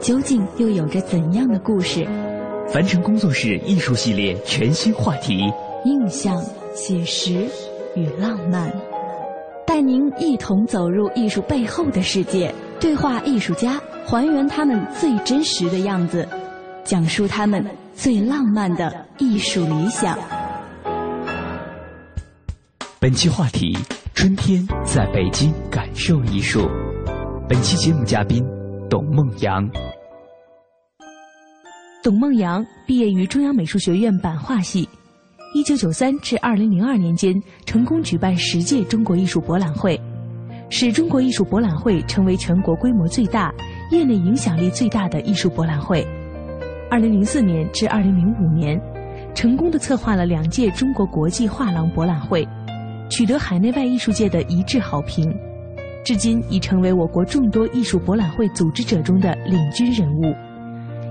究竟又有着怎样的故事？凡尘工作室艺术系列全新话题：印象、写实与浪漫，带您一同走入艺术背后的世界，对话艺术家，还原他们最真实的样子，讲述他们最浪漫的艺术理想。本期话题：春天在北京感受艺术。本期节目嘉宾。董梦阳，董梦阳毕业于中央美术学院版画系，一九九三至二零零二年间成功举办十届中国艺术博览会，使中国艺术博览会成为全国规模最大、业内影响力最大的艺术博览会。二零零四年至二零零五年，成功的策划了两届中国国际画廊博览会，取得海内外艺术界的一致好评。至今已成为我国众多艺术博览会组织者中的领军人物。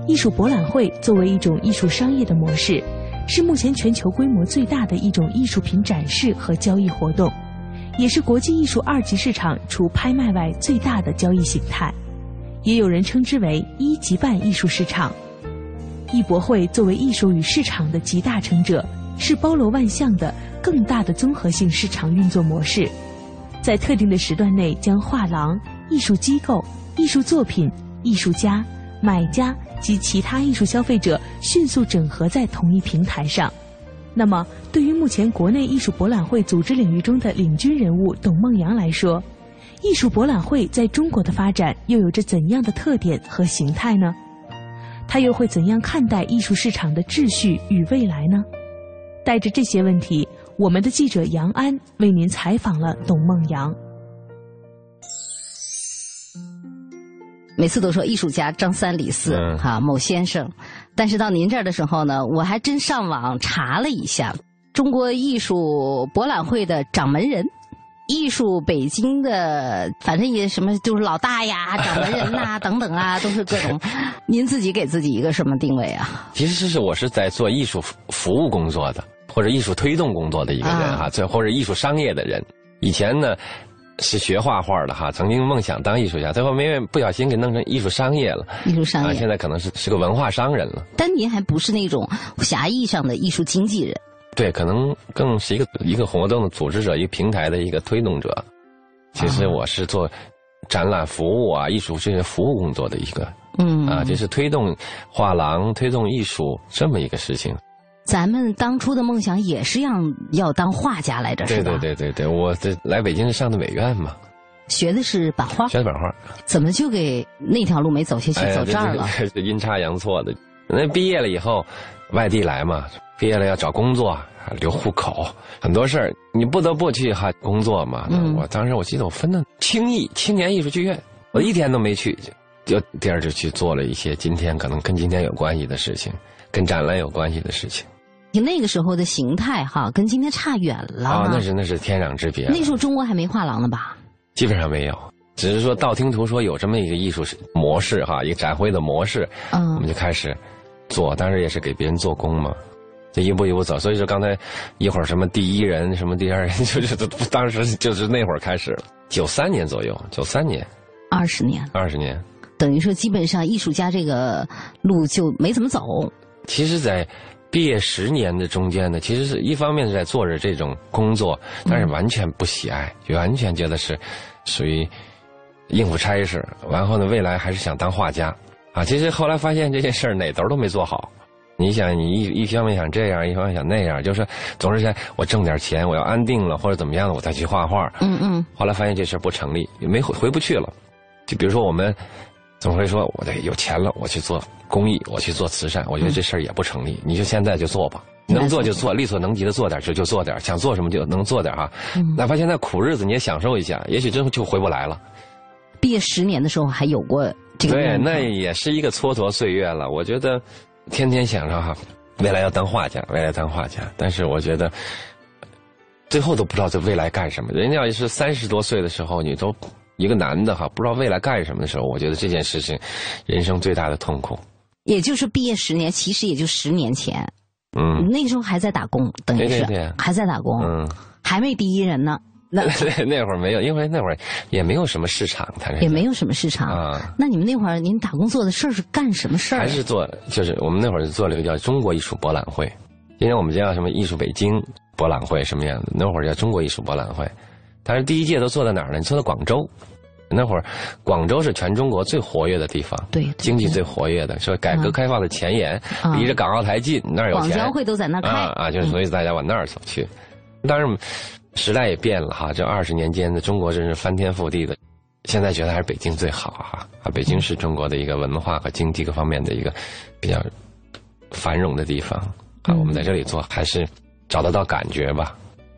艺术博览会作为一种艺术商业的模式，是目前全球规模最大的一种艺术品展示和交易活动，也是国际艺术二级市场除拍卖外最大的交易形态。也有人称之为一级半艺术市场。艺博会作为艺术与市场的集大成者，是包罗万象的更大的综合性市场运作模式。在特定的时段内，将画廊、艺术机构、艺术作品、艺术家、买家及其他艺术消费者迅速整合在同一平台上。那么，对于目前国内艺术博览会组织领域中的领军人物董梦阳来说，艺术博览会在中国的发展又有着怎样的特点和形态呢？他又会怎样看待艺术市场的秩序与未来呢？带着这些问题。我们的记者杨安为您采访了董梦阳。每次都说艺术家张三李四哈某先生，但是到您这儿的时候呢，我还真上网查了一下，中国艺术博览会的掌门人，艺术北京的，反正也什么就是老大呀、掌门人呐等等啊，都是各种。您自己给自己一个什么定位啊？其实是我是在做艺术服务工作的。或者艺术推动工作的一个人哈，这或者艺术商业的人，以前呢是学画画的哈，曾经梦想当艺术家，最后没不小心给弄成艺术商业了。艺术商业，现在可能是是个文化商人了。但您还不是那种狭义上的艺术经纪人。对，可能更是一个一个活动的组织者，一个平台的一个推动者。其实我是做展览服务啊，艺术这些服务工作的一个，嗯啊，就是推动画廊、推动艺术这么一个事情。咱们当初的梦想也是要要当画家来着，是吧？对对对对对，我这来北京上的美院嘛，学的是版画，学的版画，怎么就给那条路没走下去，走这儿了？阴差阳错的。那毕业了以后，外地来嘛，毕业了要找工作，留户口，很多事儿你不得不去哈工作嘛。我当时我记得我分到青艺青年艺术剧院，我一天都没去，就第二就去做了一些今天可能跟今天有关系的事情，跟展览有关系的事情。那个时候的形态哈，跟今天差远了。啊，那是那是天壤之别。那时候中国还没画廊呢吧？基本上没有，只是说道听途说有这么一个艺术模式哈，一个展会的模式，嗯，我们就开始做，当然也是给别人做工嘛，就一步一步走。所以说刚才一会儿什么第一人，什么第二人，就是 当时就是那会儿开始，九三年左右，九三年，二十年，二十年，等于说基本上艺术家这个路就没怎么走。其实，在毕业十年的中间呢，其实是一方面是在做着这种工作，但是完全不喜爱，完全觉得是属于应付差事。然后呢，未来还是想当画家，啊，其实后来发现这件事儿哪头都没做好。你想，你一一方面想这样，一方面想那样，就是总是想我挣点钱，我要安定了或者怎么样，我再去画画。嗯嗯。后来发现这事儿不成立，也没回回不去了。就比如说我们总会说，我得有钱了，我去做公益，我去做慈善。我觉得这事儿也不成立。你就现在就做吧，能做就做，力所能及的做点就就做点，想做什么就能做点哈。哪怕现在苦日子你也享受一下，也许之后就回不来了。毕业十年的时候还有过这个。对，那也是一个蹉跎岁月了。我觉得。天天想着哈，未来要当画家，未来当画家。但是我觉得，最后都不知道这未来干什么。人家要是三十多岁的时候，你都一个男的哈，不知道未来干什么的时候，我觉得这件事情，人生最大的痛苦。也就是毕业十年，其实也就十年前。嗯。那个时候还在打工，等于是还在打工，嗯，还没第一人呢。那 那会儿没有，因为那会儿也没有什么市场，他也没有什么市场啊。那你们那会儿您打工做的事儿是干什么事儿？还是做，就是我们那会儿做了一个叫中国艺术博览会。今天我们叫什么艺术北京博览会什么样的？那会儿叫中国艺术博览会。但是第一届都做在哪儿呢？你做在广州。那会儿广州是全中国最活跃的地方，对，经济最活跃的，说改革开放的前沿，离着港澳台近，那儿有钱。广交会都在那儿开啊，就是所以大家往那儿走去。当然。时代也变了哈，这二十年间的中国真是翻天覆地的。现在觉得还是北京最好哈，啊，北京是中国的一个文化和经济各方面的一个比较繁荣的地方啊。我们在这里做，还是找得到感觉吧。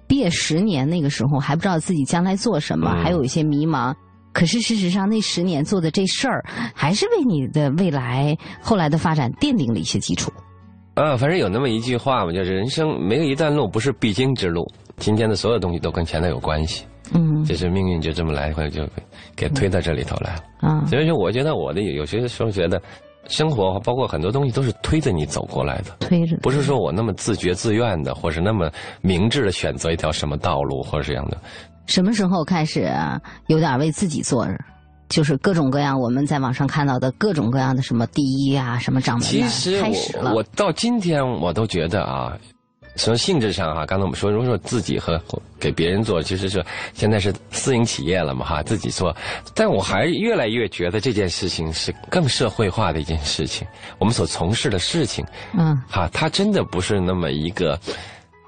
毕业十年那个时候还不知道自己将来做什么，还有一些迷茫。可是事实上，那十年做的这事儿，还是为你的未来后来的发展奠定了一些基础。啊，反正有那么一句话嘛，就是人生没有一段路不是必经之路。今天的所有东西都跟前头有关系，嗯，就是命运就这么来回就给推到这里头来了啊。所以说，我觉得我的有些时候觉得，生活包括很多东西都是推着你走过来的，推着，不是说我那么自觉自愿的，或是那么明智的选择一条什么道路，或者这样的。什么时候开始有点为自己做？就是各种各样我们在网上看到的各种各样的什么第一啊，什么掌门其实我我到今天我都觉得啊。从性质上哈，刚才我们说，如果说自己和给别人做，其实是现在是私营企业了嘛哈，自己做，但我还越来越觉得这件事情是更社会化的一件事情。我们所从事的事情，嗯，哈，它真的不是那么一个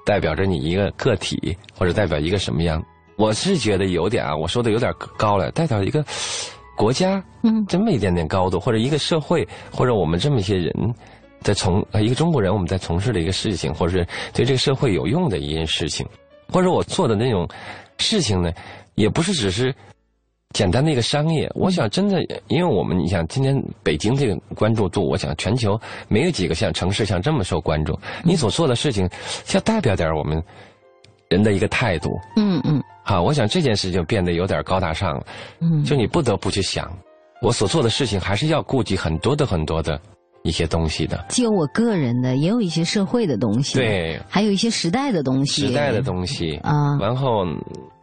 代表着你一个个体，或者代表一个什么样。我是觉得有点啊，我说的有点高了，代表一个国家，嗯，这么一点点高度，或者一个社会，或者我们这么一些人。在从一个中国人，我们在从事的一个事情，或者是对这个社会有用的一件事情，或者我做的那种事情呢，也不是只是简单的一个商业。我想，真的，因为我们你想，今天北京这个关注度，我想全球没有几个像城市像这么受关注。你所做的事情，要代表点我们人的一个态度。嗯嗯。好，我想这件事情变得有点高大上了。嗯。就你不得不去想，我所做的事情还是要顾及很多的很多的。一些东西的，既有我个人的，也有一些社会的东西，对，还有一些时代的东西，时代的东西啊。然后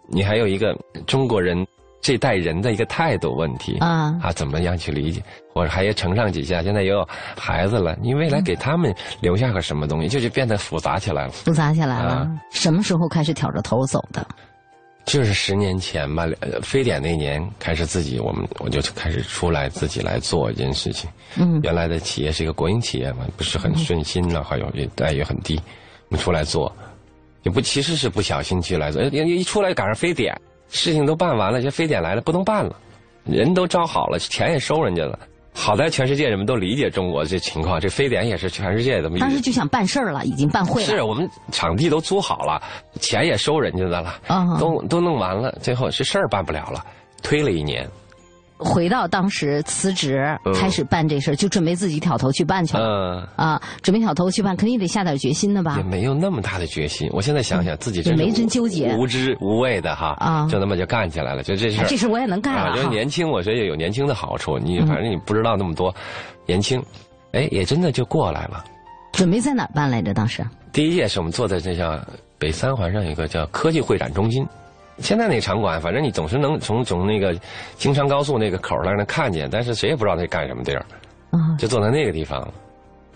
你还有一个中国人这代人的一个态度问题啊啊，怎么样去理解？或者还要承上启下，现在也有孩子了，你未来给他们留下个什么东西，就就变得复杂起来了。复杂起来了，什么时候开始挑着头走的？就是十年前吧，非典那年开始自己，我们我就开始出来自己来做一件事情。嗯，原来的企业是一个国营企业嘛，不是很顺心了，还有待遇很低，我们出来做，也不其实是不小心去来做，一出来赶上非典，事情都办完了，这非典来了不能办了，人都招好了，钱也收人家了。好在全世界人们都理解中国这情况，这非典也是全世界的。当时就想办事儿了，已经办会了。是我们场地都租好了，钱也收人家的了，都都弄完了，最后这事儿办不了了，推了一年。回到当时辞职，开始办这事儿，就准备自己挑头去办去了。嗯啊，准备挑头去办，肯定得下点决心的吧？也没有那么大的决心。我现在想想，自己也没真纠结，无知无畏的哈啊，就那么就干起来了。就这事儿，这事我也能干啊。就年轻，我觉得有年轻的好处。你反正你不知道那么多，年轻，哎，也真的就过来了。准备在哪儿办来着？当时第一届是我们坐在这叫北三环上有一个叫科技会展中心。现在那个场馆，反正你总是能从从那个京昌高速那个口那儿能看见，但是谁也不知道那干什么地儿，就坐在那个地方。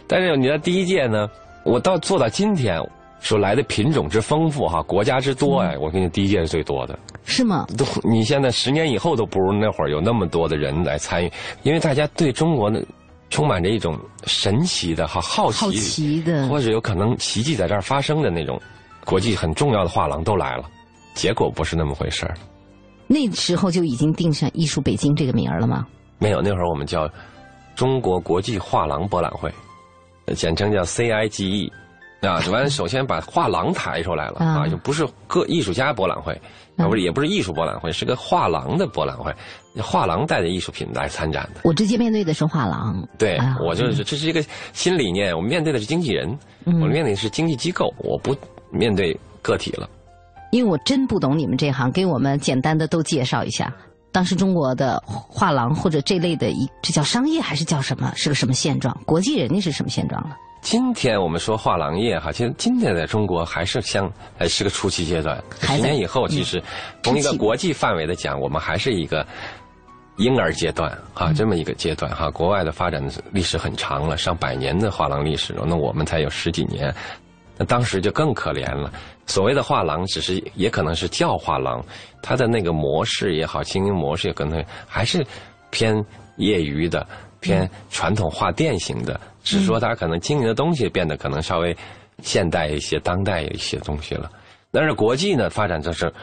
但是你在第一届呢，我到做到今天，说来的品种之丰富哈，国家之多哎，我跟你第一届是最多的。是吗？都你现在十年以后都不如那会儿有那么多的人来参与，因为大家对中国的充满着一种神奇的哈好奇，好奇的，或者有可能奇迹在这儿发生的那种，国际很重要的画廊都来了，结果不是那么回事儿。那时候就已经定上“艺术北京”这个名儿了吗？没有，那会儿我们叫中国国际画廊博览会，简称叫 CIGE。啊，完首先把画廊抬出来了啊，就不是个艺术家博览会，啊不是也不是艺术博览会，是个画廊的博览会，画廊带着艺术品来参展的。我直接面对的是画廊，对我就是这是一个新理念，我们面对的是经纪人，我们面对的是经纪机构，我不面对个体了。因为我真不懂你们这行，给我们简单的都介绍一下。当时中国的画廊或者这类的一，这叫商业还是叫什么？是个什么现状？国际人家是什么现状了？今天我们说画廊业哈，其实今天在中国还是像还是个初期阶段。十年以后，其实从一个国际范围的讲，我们还是一个婴儿阶段啊，这么一个阶段哈。国外的发展历史很长了，上百年的画廊历史了，那我们才有十几年。那当时就更可怜了。所谓的画廊，只是也可能是叫画廊，它的那个模式也好，经营模式也可能还是偏业余的。偏传统画店型的，只是说它可能经营的东西变得可能稍微现代一些、当代一些东西了。但是国际呢发展就是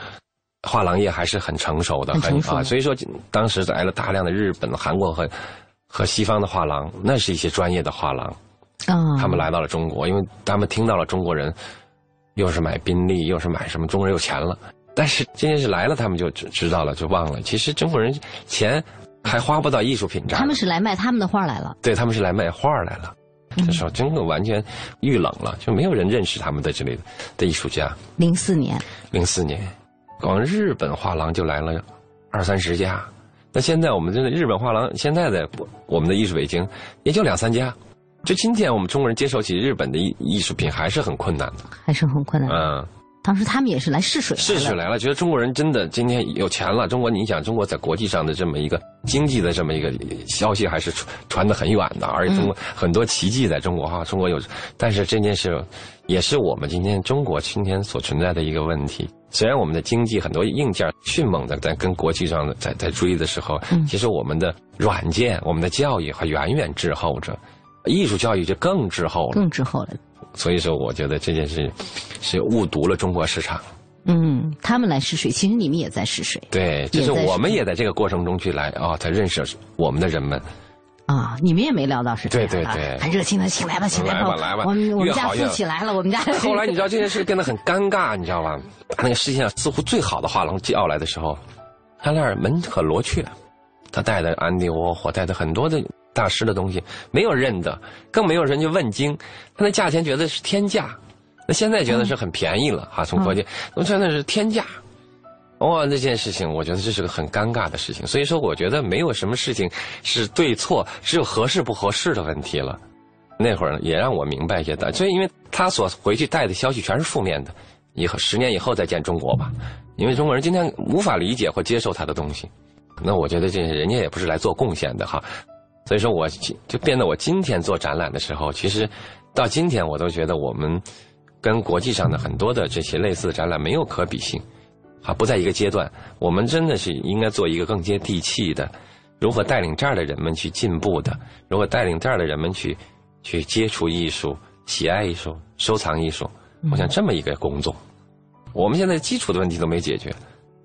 画廊业还是很成熟的，很啊，所以说当时来了大量的日本、韩国和和西方的画廊，那是一些专业的画廊啊，他们来到了中国，因为他们听到了中国人又是买宾利，又是买什么，中国人有钱了。但是这件事来了，他们就知知道了，就忘了，其实中国人钱。还花不到艺术品这儿，他们是来卖他们的画来了。对，他们是来卖画来了。这时候真的完全遇冷了，就没有人认识他们的这类的艺术家。零四年，零四年，光日本画廊就来了二三十家。那现在我们这个日本画廊，现在的我们的艺术北京也就两三家。就今天我们中国人接受起日本的艺艺术品还是很困难的，还是很困难。嗯。当时他们也是来试水，试水来了，觉得中国人真的今天有钱了。中国，你想，中国在国际上的这么一个经济的这么一个消息，还是传传的很远的。而且中国很多奇迹在中国哈，中国有，但是这件事也是我们今天中国今天所存在的一个问题。虽然我们的经济很多硬件迅猛的在跟国际上的在在追的时候，其实我们的软件、我们的教育还远远滞后着，艺术教育就更滞后了，更滞后了。所以说，我觉得这件事是误读了中国市场。嗯，他们来试水，其实你们也在试水。对，就是我们也在这个过程中去来啊，才认识我们的人们。啊，你们也没料到是这样。对对对，很热情的，请来吧，请来吧，来吧，我们我们家富起来了，我们家。后来你知道这件事变得很尴尬，你知道吧？那个世界上似乎最好的画廊叫来的时候，他那儿门可罗雀，他带的安迪沃霍，带的很多的。大师的东西没有认的，更没有人去问津，他那价钱觉得是天价，那现在觉得是很便宜了哈。从国际，那真的是天价，哇！那件事情，我觉得这是个很尴尬的事情。所以说，我觉得没有什么事情是对错，只有合适不合适的问题了。那会儿也让我明白一些的，所以因为他所回去带的消息全是负面的，以后十年以后再见中国吧，因为中国人今天无法理解或接受他的东西，那我觉得这人家也不是来做贡献的哈。所以说，我就变得我今天做展览的时候，其实到今天我都觉得我们跟国际上的很多的这些类似的展览没有可比性，啊，不在一个阶段。我们真的是应该做一个更接地气的，如何带领这儿的人们去进步的，如何带领这儿的人们去去接触艺术、喜爱艺术、收藏艺术。我想这么一个工作，我们现在基础的问题都没解决。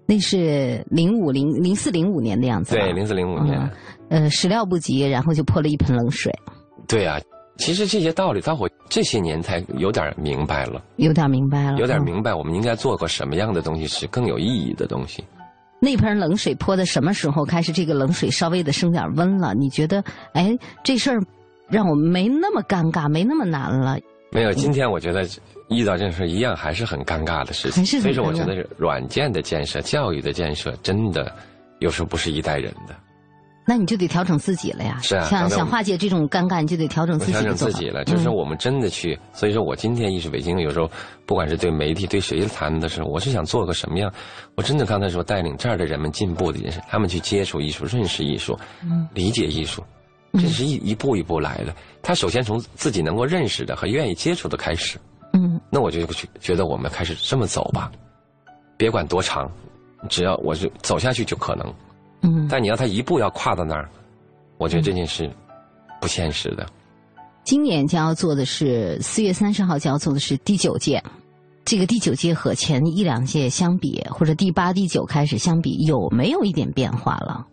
那是零五零零四零五年的样子。对，零四零五年。呃，始料不及，然后就泼了一盆冷水。对啊，其实这些道理到我这些年才有点明白了。有点明白了。有点明白，我们应该做个什么样的东西是更有意义的东西。那盆冷水泼的什么时候开始？这个冷水稍微的升点温了，你觉得，哎，这事儿让我们没那么尴尬，没那么难了。没有，今天我觉得遇到这事一样还是很尴尬的事情。所以说，我觉得软件的建设、教育的建设，真的有时候不是一代人的。那你就得调整自己了呀。是啊，想想化解这种尴尬，你就得调整自己。调整自己了，就是我们真的去。所以说我今天艺术北京有时候，不管是对媒体对谁谈的时候，我是想做个什么样？我真的刚才说带领这儿的人们进步的件事，他们去接触艺术、认识艺术、理解艺术，这是一一步一步来的。他首先从自己能够认识的和愿意接触的开始。嗯。那我就去觉得我们开始这么走吧，别管多长，只要我就走下去就可能。嗯，但你要他一步要跨到那儿，我觉得这件事不现实的。今年将要做的是四月三十号将要做的是第九届，这个第九届和前一两届相比，或者第八、第九开始相比，有没有一点变化了？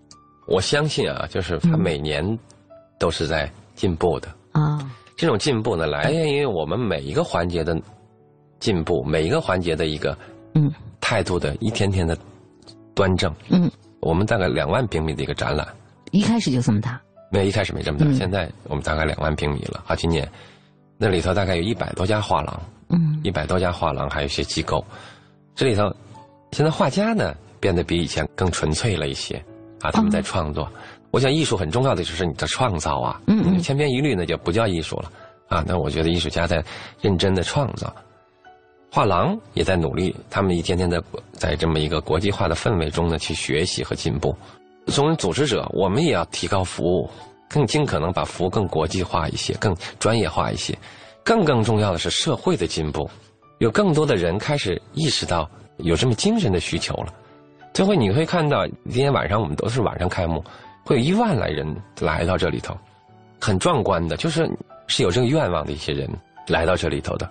我相信啊，就是他每年都是在进步的啊。这种进步呢，来源于我们每一个环节的进步，每一个环节的一个嗯态度的一天天的端正。嗯，我们大概两万平米的一个展览，一开始就这么大。没有一开始没这么大，现在我们大概两万平米了。好，今年那里头大概有一百多家画廊，嗯，一百多家画廊，还有一些机构。这里头现在画家呢变得比以前更纯粹了一些啊，他们在创作。我想艺术很重要的就是你的创造啊，嗯，千篇一律那就不叫艺术了啊。那我觉得艺术家在认真的创造，画廊也在努力，他们一天天的在这么一个国际化的氛围中呢去学习和进步。作为组织者，我们也要提高服务，更尽可能把服务更国际化一些，更专业化一些。更更重要的是社会的进步，有更多的人开始意识到有这么精神的需求了。最后你会看到，今天晚上我们都是晚上开幕，会有一万来人来到这里头，很壮观的，就是是有这个愿望的一些人来到这里头的。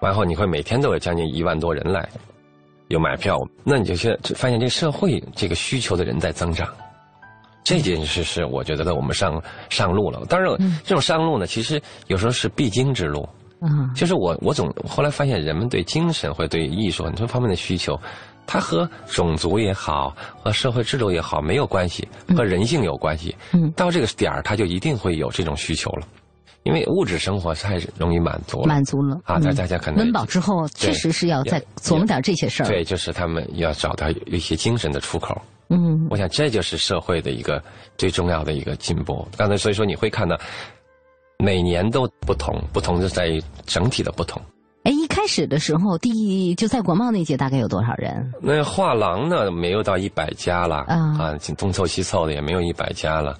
完后你会每天都有将近一万多人来，有买票，那你就去发现这社会这个需求的人在增长。这件事是我觉得我们上上路了。当然，这种上路呢，其实有时候是必经之路。嗯，就是我我总后来发现，人们对精神或对艺术很多方面的需求，它和种族也好，和社会制度也好没有关系，和人性有关系。嗯，到这个点儿，他就一定会有这种需求了，因为物质生活太容易满足了。满足了啊！大大家可能温饱之后，确实是要再琢磨点这些事儿。对，就是他们要找到一些精神的出口。嗯，我想这就是社会的一个最重要的一个进步。刚才所以说你会看到，每年都不同，不同就在于整体的不同。哎，一开始的时候，第一就在国贸那届大概有多少人？那画廊呢，没有到一百家了啊，啊，东凑西凑的也没有一百家了。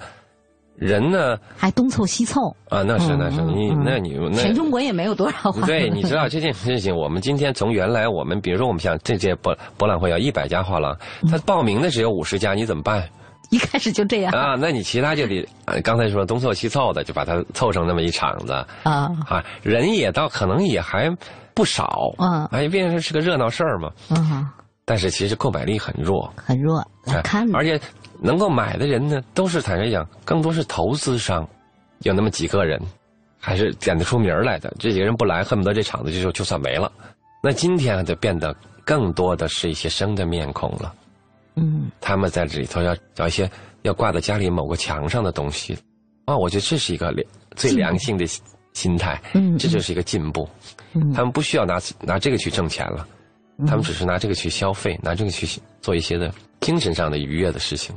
人呢？还东凑西凑啊！那是那是你那你那全中国也没有多少。对，你知道这件事情，我们今天从原来我们比如说我们像这届博博览会要一百家画廊，他报名的只有五十家，你怎么办？一开始就这样啊？那你其他就得刚才说东凑西凑的，就把它凑成那么一场子啊啊！人也倒可能也还不少啊，哎，毕竟是个热闹事儿嘛。嗯，但是其实购买力很弱，很弱，来看，而且。能够买的人呢，都是坦率讲，更多是投资商，有那么几个人，还是点得出名来的。这几个人不来，恨不得这场子就就算没了。那今天就变得更多的是一些生的面孔了。嗯，他们在这里头要找一些要挂在家里某个墙上的东西。啊，我觉得这是一个良最良性的心态。嗯，这就是一个进步。嗯，他们不需要拿拿这个去挣钱了，他们只是拿这个去消费，拿这个去做一些的。精神上的愉悦的事情。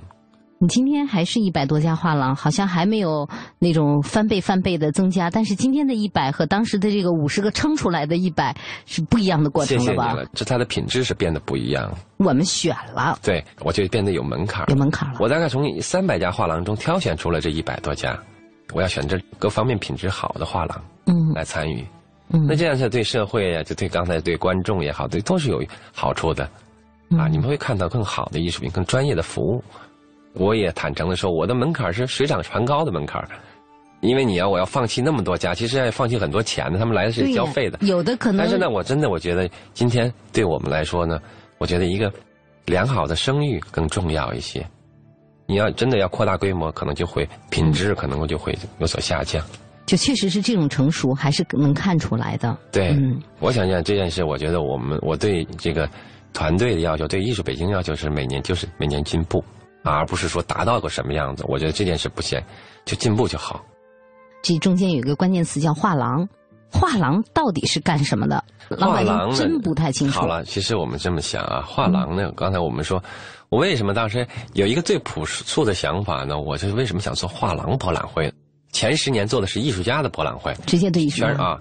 你今天还是一百多家画廊，好像还没有那种翻倍翻倍的增加。但是今天的一百和当时的这个五十个撑出来的一百是不一样的过程了吧？谢谢你了，这它的品质是变得不一样。我们选了，对，我就变得有门槛，有门槛了。我大概从三百家画廊中挑选出了这一百多家，我要选择各方面品质好的画廊，嗯，来参与。嗯，那这样是对社会呀，就对刚才对观众也好，对都是有好处的。啊，你们会看到更好的艺术品、更专业的服务。我也坦诚的说，我的门槛是水涨船高的门槛，因为你要我要放弃那么多家，其实要放弃很多钱的，他们来的是交费的。有的可能。但是呢，我真的我觉得今天对我们来说呢，我觉得一个良好的声誉更重要一些。你要真的要扩大规模，可能就会品质可能就会有所下降。就确实是这种成熟，还是能看出来的。对，我想想这件事，我觉得我们我对这个。团队的要求，对艺术北京要求是每年就是每年进步，而不是说达到个什么样子。我觉得这件事不行，就进步就好。这中间有一个关键词叫画廊，画廊到底是干什么的？画廊真不太清楚。好了，其实我们这么想啊，画廊呢，刚才我们说，我为什么当时有一个最朴素的想法呢？我就是为什么想做画廊博览会？前十年做的是艺术家的博览会，直接对艺术啊。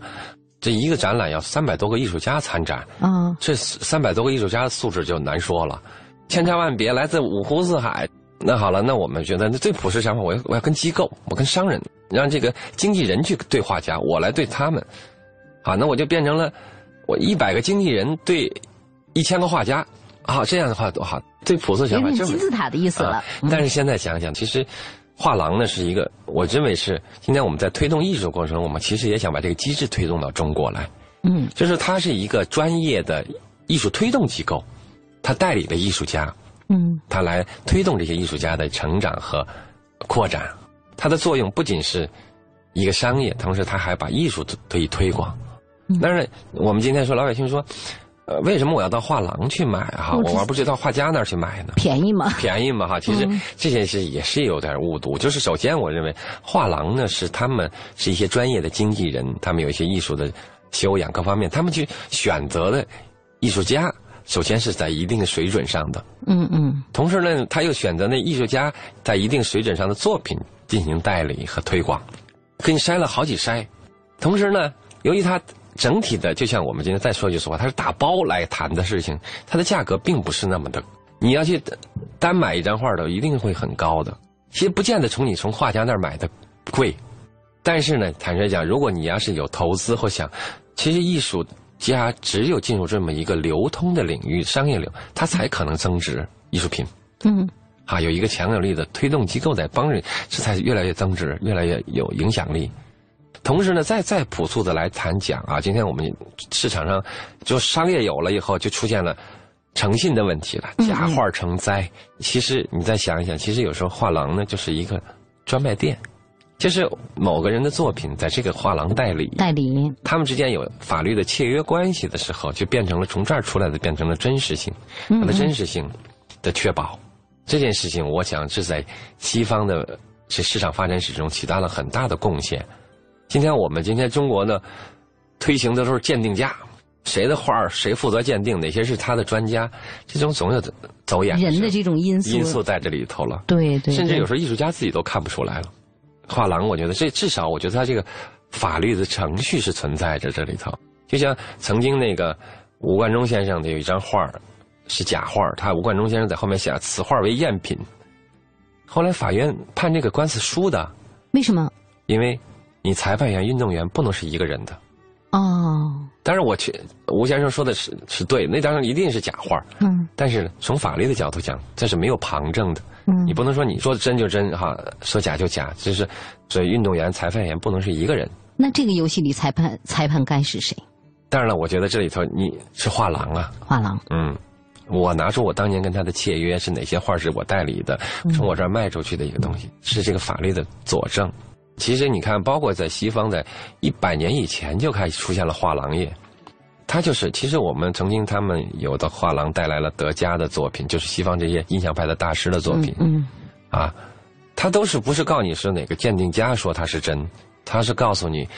这一个展览要三百多个艺术家参展，啊，这三百多个艺术家的素质就难说了，千差万别，来自五湖四海。那好了，那我们觉得那最朴实想法，我要我要跟机构，我跟商人，让这个经纪人去对画家，我来对他们。好，那我就变成了我一百个经纪人对一千个画家。好，这样的话多好，最朴素想法就，金字塔的意思了。但是现在想想，其实画廊呢是一个，我认为是今天我们在推动艺术过程中，我们其实也想把这个机制推动到中国来。嗯，就是它是一个专业的艺术推动机构，它代理的艺术家，嗯，它来推动这些艺术家的成长和扩展。它的作用不仅是一个商业，同时它还把艺术得以推广。但是我们今天说老百姓说。呃，为什么我要到画廊去买哈？我而不是到画家那儿去买呢？便宜吗？便宜吗哈。其实这件事也是有点误读。就是首先，我认为画廊呢是他们是一些专业的经纪人，他们有一些艺术的修养各方面，他们去选择的艺术家，首先是在一定的水准上的。嗯嗯。同时呢，他又选择那艺术家在一定水准上的作品进行代理和推广，给你筛了好几筛。同时呢，由于他。整体的，就像我们今天再说句实话，它是打包来谈的事情，它的价格并不是那么的。你要去单买一张画的，一定会很高的。其实不见得从你从画家那儿买的贵，但是呢，坦率讲，如果你要是有投资或想，其实艺术家只有进入这么一个流通的领域，商业流，它才可能增值艺术品。嗯，啊，有一个强有力的推动机构在帮着，这才越来越增值，越来越有影响力。同时呢，再再朴素的来谈讲啊，今天我们市场上就商业有了以后，就出现了诚信的问题了，假画成灾。其实你再想一想，其实有时候画廊呢就是一个专卖店，就是某个人的作品在这个画廊代理，代理，他们之间有法律的契约关系的时候，就变成了从这儿出来的，变成了真实性，它的真实性的确保。这件事情，我想是在西方的这市场发展史中起到了很大的贡献。今天我们今天中国呢，推行的都是鉴定家，谁的画谁负责鉴定，哪些是他的专家，这种总有走眼人的这种因素因素在这里头了。对对，甚至有时候艺术家自己都看不出来了。画廊，我觉得这至少我觉得他这个法律的程序是存在着这里头。就像曾经那个吴冠中先生的有一张画是假画，他吴冠中先生在后面写此画为赝品，后来法院判这个官司输的。为什么？因为。你裁判员、运动员不能是一个人的，哦。但是我去，吴先生说的是是对，那当然一定是假画。嗯。但是从法律的角度讲，这是没有旁证的。嗯。你不能说你说真就真哈，说假就假，就是所以运动员、裁判员不能是一个人。那这个游戏里裁判裁判该是谁？当然了，我觉得这里头你是画廊啊。画廊。嗯。我拿出我当年跟他的契约是哪些画是我代理的，从我这儿卖出去的一个东西，是这个法律的佐证。其实你看，包括在西方，在一百年以前就开始出现了画廊业，它就是其实我们曾经他们有的画廊带来了德加的作品，就是西方这些印象派的大师的作品，嗯，啊，他都是不是告诉你是哪个鉴定家说它是真，他是告诉你，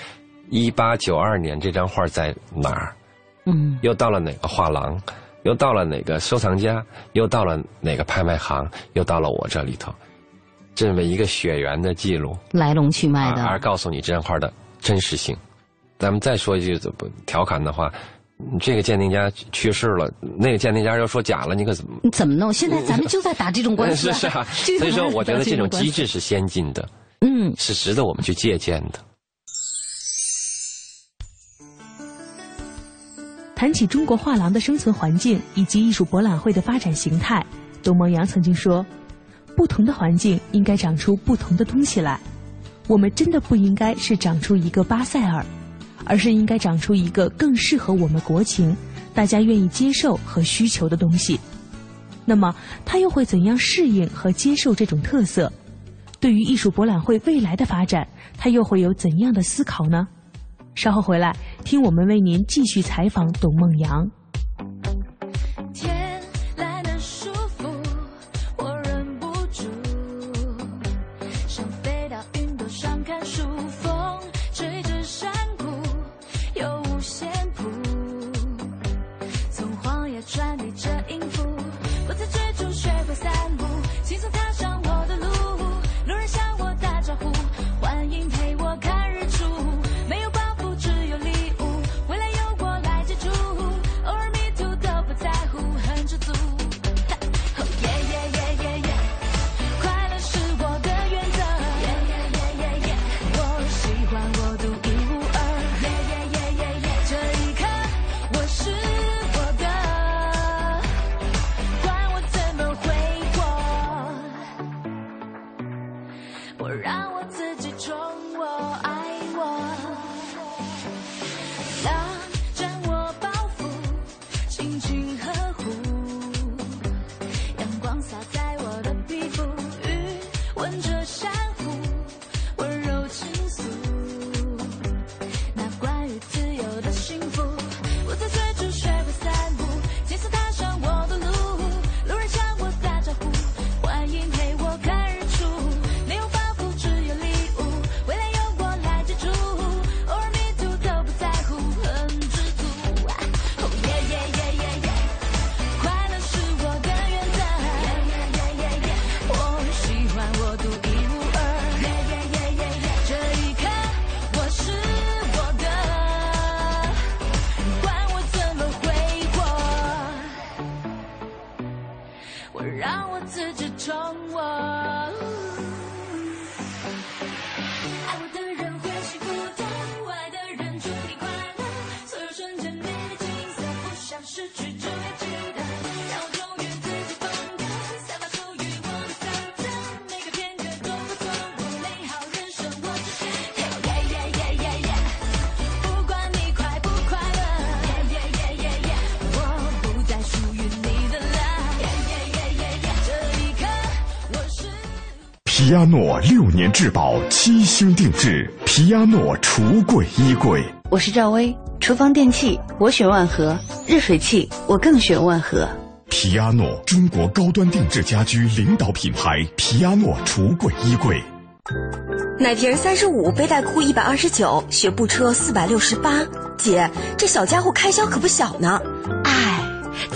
一八九二年这张画在哪儿，嗯，又到了哪个画廊，又到了哪个收藏家，又到了哪个拍卖行，又到了我这里头。这么一个血缘的记录，来龙去脉的，而告诉你这张画的真实性。咱们再说一句怎么调侃的话，这个鉴定家去世了，那个鉴定家要说假了，你可怎么？怎么弄？现在咱们就在打这种官司。是 是啊，所以说我觉得这种机制是先进的，嗯，是值得我们去借鉴的。谈起中国画廊的生存环境以及艺术博览会的发展形态，董梦阳曾经说。不同的环境应该长出不同的东西来。我们真的不应该是长出一个巴塞尔，而是应该长出一个更适合我们国情、大家愿意接受和需求的东西。那么，它又会怎样适应和接受这种特色？对于艺术博览会未来的发展，它又会有怎样的思考呢？稍后回来听我们为您继续采访董梦阳。皮亚诺六年质保，七星定制，皮亚诺橱柜衣柜。我是赵薇，厨房电器我选万和，热水器我更选万和。皮亚诺，中国高端定制家居领导品牌，皮亚诺橱柜衣柜。奶瓶三十五，背带裤一百二十九，学步车四百六十八。姐，这小家伙开销可不小呢。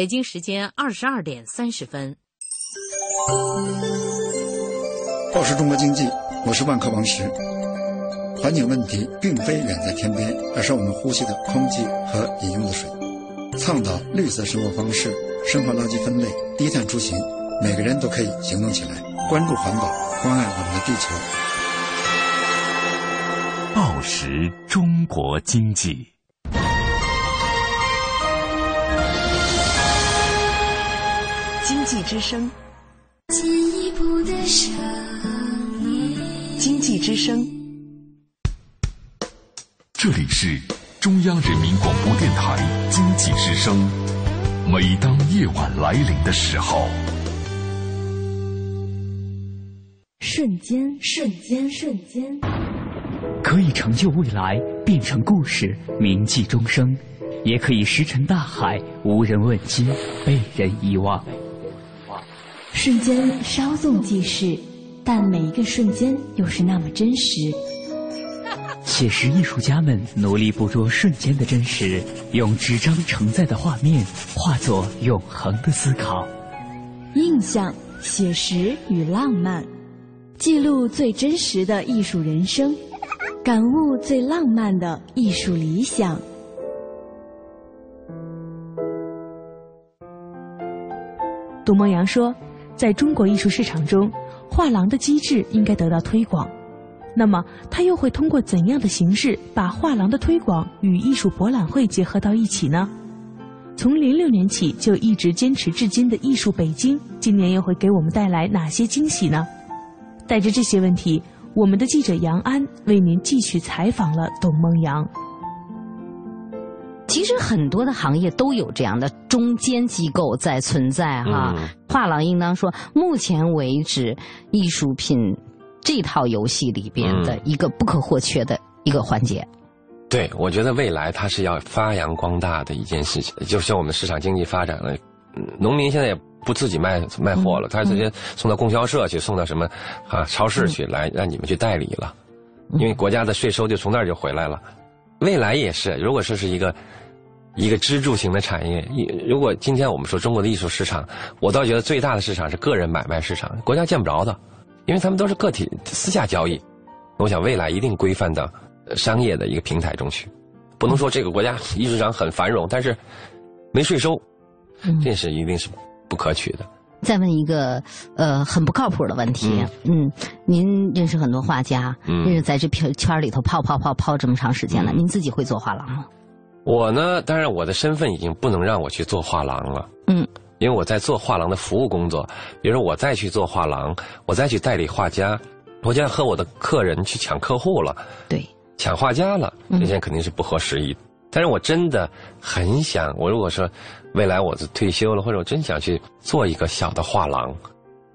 北京时间二十二点三十分。报时中国经济，我是万科王石。环境问题并非远在天边，而是我们呼吸的空气和饮用的水。倡导绿色生活方式，生活垃圾分类，低碳出行，每个人都可以行动起来，关注环保，关爱我们的地球。报时中国经济。经济之声，进一步的想念经济之声，这里是中央人民广播电台经济之声。每当夜晚来临的时候，瞬间，瞬间，瞬间，可以成就未来，变成故事，铭记终生；也可以石沉大海，无人问津，被人遗忘。瞬间稍纵即逝，但每一个瞬间又是那么真实。写实艺术家们努力捕捉瞬间的真实，用纸张承载的画面化作永恒的思考。印象、写实与浪漫，记录最真实的艺术人生，感悟最浪漫的艺术理想。杜梦阳说。在中国艺术市场中，画廊的机制应该得到推广。那么，他又会通过怎样的形式把画廊的推广与艺术博览会结合到一起呢？从零六年起就一直坚持至今的艺术北京，今年又会给我们带来哪些惊喜呢？带着这些问题，我们的记者杨安为您继续采访了董梦阳。其实很多的行业都有这样的中间机构在存在哈，画廊应当说，目前为止艺术品这套游戏里边的一个不可或缺的一个环节。对，我觉得未来它是要发扬光大的一件事情，就像我们市场经济发展了，农民现在也不自己卖卖货了，他直接送到供销社去，送到什么啊超市去来让你们去代理了，因为国家的税收就从那儿就回来了。未来也是，如果说是一个。一个支柱型的产业，如果今天我们说中国的艺术市场，我倒觉得最大的市场是个人买卖市场，国家见不着的，因为他们都是个体私下交易。我想未来一定规范到商业的一个平台中去，不能说这个国家艺术市场很繁荣，但是没税收，这是一定是不可取的。再问一个呃很不靠谱的问题，嗯，您认识很多画家，认识在这片圈里头泡泡泡泡这么长时间了，您自己会做画廊吗？我呢，当然我的身份已经不能让我去做画廊了，嗯，因为我在做画廊的服务工作，比如说我再去做画廊，我再去代理画家，我就要和我的客人去抢客户了，对，抢画家了，这些肯定是不合时宜。但是我真的很想，我如果说未来我就退休了，或者我真想去做一个小的画廊，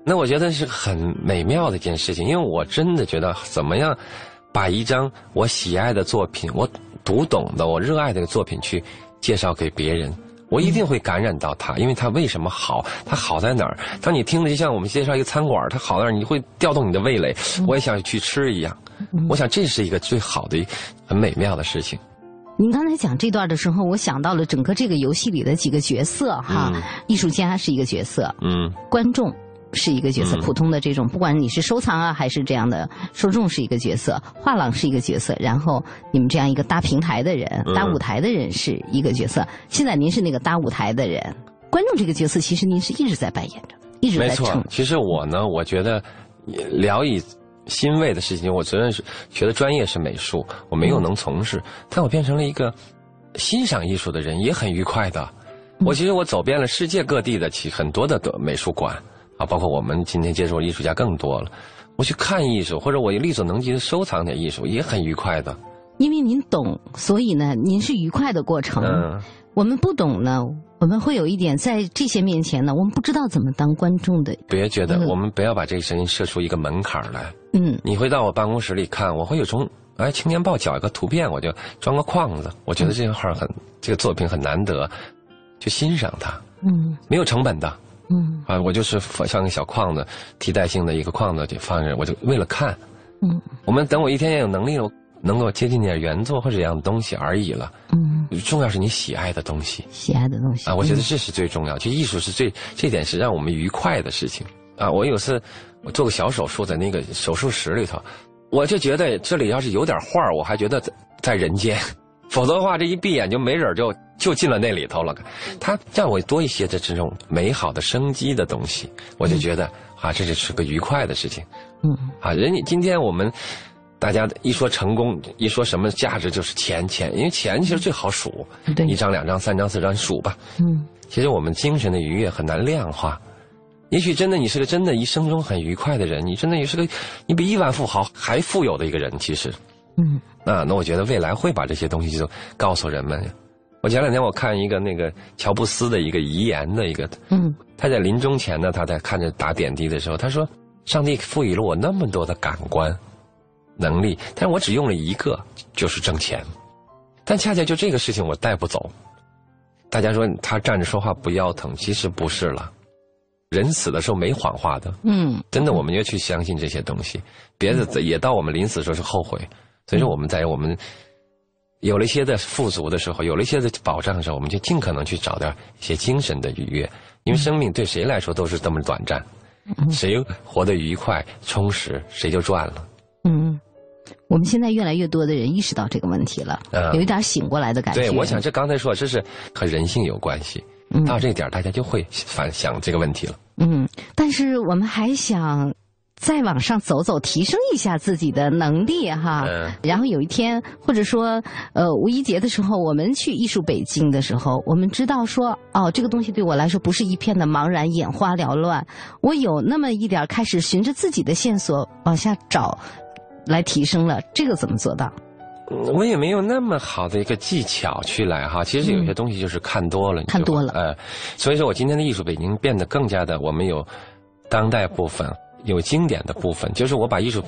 那我觉得是很美妙的一件事情，因为我真的觉得怎么样把一张我喜爱的作品，我读懂的、我热爱的作品去介绍给别人，我一定会感染到他，因为他为什么好，他好在哪儿？当你听了就像我们介绍一个餐馆，它好在哪儿，你会调动你的味蕾，我也想去吃一样。我想这是一个最好的、很美妙的事情。您刚才讲这段的时候，我想到了整个这个游戏里的几个角色哈，艺术家是一个角色，嗯，观众是一个角色，普通的这种，不管你是收藏啊还是这样的受众是一个角色，画廊是一个角色，然后你们这样一个搭平台的人、搭舞台的人是一个角色。现在您是那个搭舞台的人，观众这个角色其实您是一直在扮演着，一直在没错，其实我呢，我觉得聊以。欣慰的事情，我虽然是学的专业是美术，我没有能从事，但我变成了一个欣赏艺术的人，也很愉快的。我其实我走遍了世界各地的其很多的美术馆啊，包括我们今天接触的艺术家更多了。我去看艺术，或者我力所能及的收藏点艺术，也很愉快的。因为您懂，所以呢，您是愉快的过程。嗯我们不懂呢，我们会有一点在这些面前呢，我们不知道怎么当观众的。别觉得，我们不要把这个声音设出一个门槛来。嗯，你会到我办公室里看，我会有从哎《青年报》找一个图片，我就装个框子。我觉得这个画很，这个作品很难得，就欣赏它。嗯，没有成本的。嗯，啊，我就是像个小框子，替代性的一个框子就放着，我就为了看。嗯，我们等我一天也有能力了。能够接近点原作或者这样的东西而已了。嗯，重要是你喜爱的东西。喜爱的东西啊，我觉得这是最重要。就艺术是最这点是让我们愉快的事情啊。我有次我做个小手术在那个手术室里头，我就觉得这里要是有点画我还觉得在人间，否则的话这一闭眼就没准就就进了那里头了。它让我多一些的这种美好的生机的东西，我就觉得啊，这就是个愉快的事情。嗯，啊，人家今天我们。大家一说成功，一说什么价值，就是钱钱，因为钱其实最好数，一张、两张、三张、四张，数吧。嗯，其实我们精神的愉悦很难量化。也许真的你是个真的一生中很愉快的人，你真的也是个你比亿万富豪还富有的一个人。其实，嗯，啊，那我觉得未来会把这些东西就告诉人们。我前两天我看一个那个乔布斯的一个遗言的一个，嗯，他在临终前呢，他在看着打点滴的时候，他说：“上帝赋予了我那么多的感官。”能力，但是我只用了一个，就是挣钱。但恰恰就这个事情我带不走。大家说他站着说话不腰疼，其实不是了。人死的时候没谎话的，嗯，真的我们要去相信这些东西。别的也到我们临死的时候是后悔。所以说我们在我们有了一些的富足的时候，有了一些的保障的时候，我们就尽可能去找点一些精神的愉悦。因为生命对谁来说都是这么短暂，谁活得愉快充实，谁就赚了。嗯。我们现在越来越多的人意识到这个问题了，有一点醒过来的感觉。对，我想这刚才说这是和人性有关系，到这点大家就会反想这个问题了。嗯，但是我们还想再往上走走，提升一下自己的能力哈。然后有一天，或者说呃五一节的时候，我们去艺术北京的时候，我们知道说哦，这个东西对我来说不是一片的茫然，眼花缭乱。我有那么一点开始循着自己的线索往下找。来提升了，这个怎么做到？我也没有那么好的一个技巧去来哈。其实有些东西就是看多了，看多了，呃，所以说我今天的艺术北京变得更加的，我们有当代部分，有经典的部分，就是我把艺术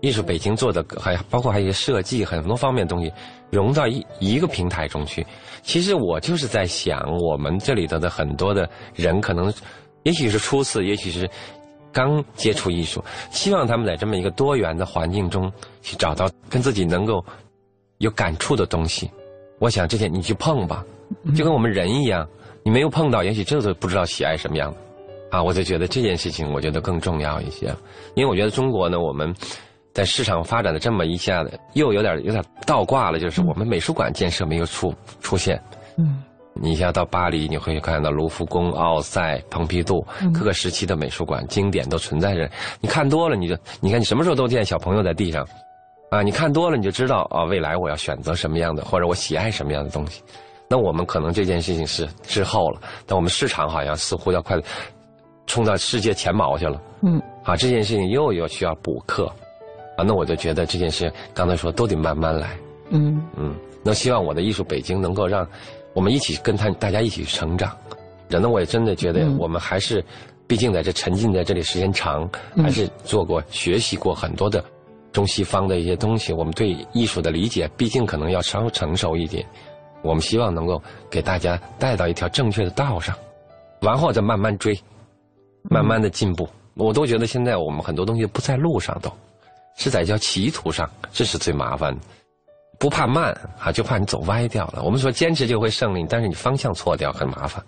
艺术北京做的还包括还有一些设计很多方面的东西融到一一个平台中去。其实我就是在想，我们这里头的很多的人，可能也许是初次，也许是。刚接触艺术，希望他们在这么一个多元的环境中去找到跟自己能够有感触的东西。我想这些你去碰吧，就跟我们人一样，你没有碰到，也许这都不知道喜爱什么样的。啊，我就觉得这件事情，我觉得更重要一些。因为我觉得中国呢，我们在市场发展的这么一下子，又有点有点倒挂了，就是我们美术馆建设没有出出现。嗯。你像到巴黎，你会看到卢浮宫、奥赛、蓬皮杜各个时期的美术馆经典都存在着。你看多了，你就你看你什么时候都见小朋友在地上，啊，你看多了你就知道啊，未来我要选择什么样的，或者我喜爱什么样的东西。那我们可能这件事情是滞后了，但我们市场好像似乎要快冲到世界前茅去了。嗯，啊，这件事情又有需要补课，啊，那我就觉得这件事刚才说都得慢慢来。嗯嗯，那希望我的艺术北京能够让。我们一起跟他大家一起成长，人呢，我也真的觉得我们还是，毕竟在这沉浸在这里时间长，还是做过学习过很多的中西方的一些东西，我们对艺术的理解毕竟可能要稍成熟一点。我们希望能够给大家带到一条正确的道上，然后再慢慢追，慢慢的进步。我都觉得现在我们很多东西不在路上，都是在叫歧途上，这是最麻烦的。不怕慢啊，就怕你走歪掉了。我们说坚持就会胜利，但是你方向错掉很麻烦。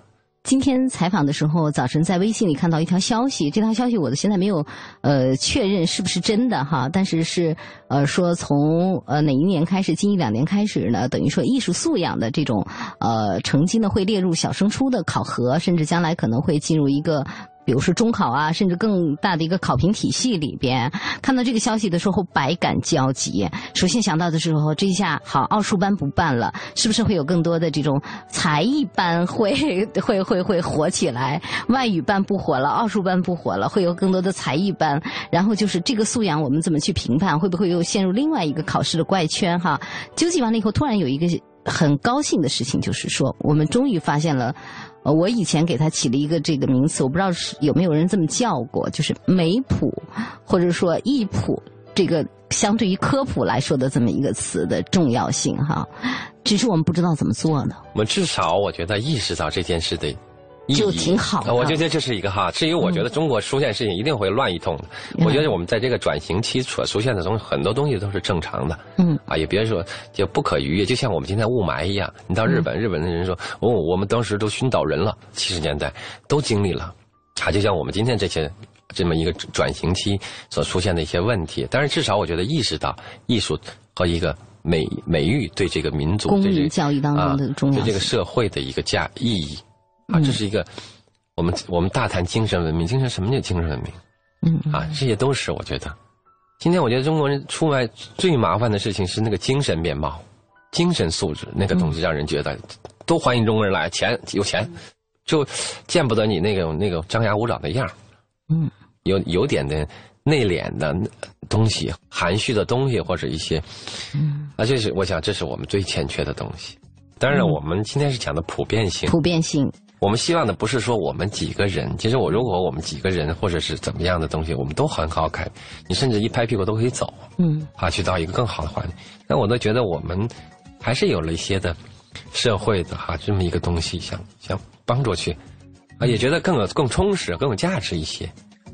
今天采访的时候，早晨在微信里看到一条消息，这条消息我现在没有呃确认是不是真的哈，但是是呃说从呃哪一年开始，近一两年开始呢，等于说艺术素养的这种呃成绩呢会列入小升初的考核，甚至将来可能会进入一个。比如说中考啊，甚至更大的一个考评体系里边，看到这个消息的时候，百感交集。首先想到的时候，这一下好，奥数班不办了，是不是会有更多的这种才艺班会 会会会火起来？外语班不火了，奥数班不火了，会有更多的才艺班。然后就是这个素养，我们怎么去评判？会不会又陷入另外一个考试的怪圈？哈，纠结完了以后，突然有一个很高兴的事情，就是说，我们终于发现了。呃，我以前给他起了一个这个名词，我不知道是有没有人这么叫过，就是美普，或者说艺普，这个相对于科普来说的这么一个词的重要性哈，只是我们不知道怎么做呢。我们至少我觉得意识到这件事的。就挺好的，我觉得这是一个哈。至于我觉得中国出现事情一定会乱一通的。我觉得我们在这个转型期所出现的东西，很多东西都是正常的。嗯啊，也别说就不可逾越，就像我们今天雾霾一样。你到日本，日本的人说哦，我们当时都熏倒人了。七十年代都经历了，啊，就像我们今天这些这么一个转型期所出现的一些问题。但是至少我觉得意识到艺术和一个美美育对这个民族、公民教育当中的重要对这个社会的一个价意义。啊，这是一个，我们我们大谈精神文明，精神什么叫精神文明？嗯，啊，这些都是我觉得，今天我觉得中国人出来最麻烦的事情是那个精神面貌、精神素质那个东西，让人觉得都欢迎中国人来，钱有钱，就见不得你那个那个张牙舞爪的样嗯，有有点的内敛的东西、含蓄的东西或者一些，嗯，啊，这是我想这是我们最欠缺的东西。当然，我们今天是讲的普遍性。普遍性，我们希望的不是说我们几个人。其实，我如果我们几个人或者是怎么样的东西，我们都很好看，你甚至一拍屁股都可以走。嗯，啊，去到一个更好的环境。那我都觉得我们还是有了一些的社会的哈这么一个东西，想想帮助去啊，也觉得更有更充实、更有价值一些。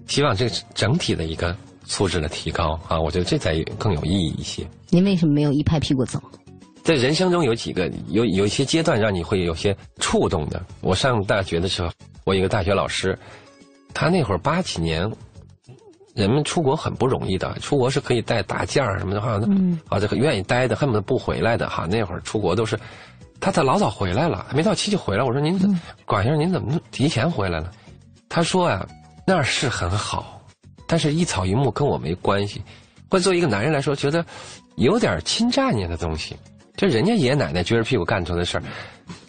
希望这整体的一个素质的提高啊，我觉得这才更有意义一些。您为什么没有一拍屁股走？在人生中有几个有有一些阶段让你会有些触动的。我上大学的时候，我一个大学老师，他那会儿八几年，人们出国很不容易的，出国是可以带大件儿什么的，哈，啊，这个愿意待的，恨不得不回来的哈。那会儿出国都是，他他老早回来了，还没到期就回来。我说您，管先生您怎么提前回来了？他说啊，那儿是很好，但是一草一木跟我没关系。或者作为一个男人来说，觉得有点侵占你的东西。就人家爷爷奶奶撅着屁股干出的事儿，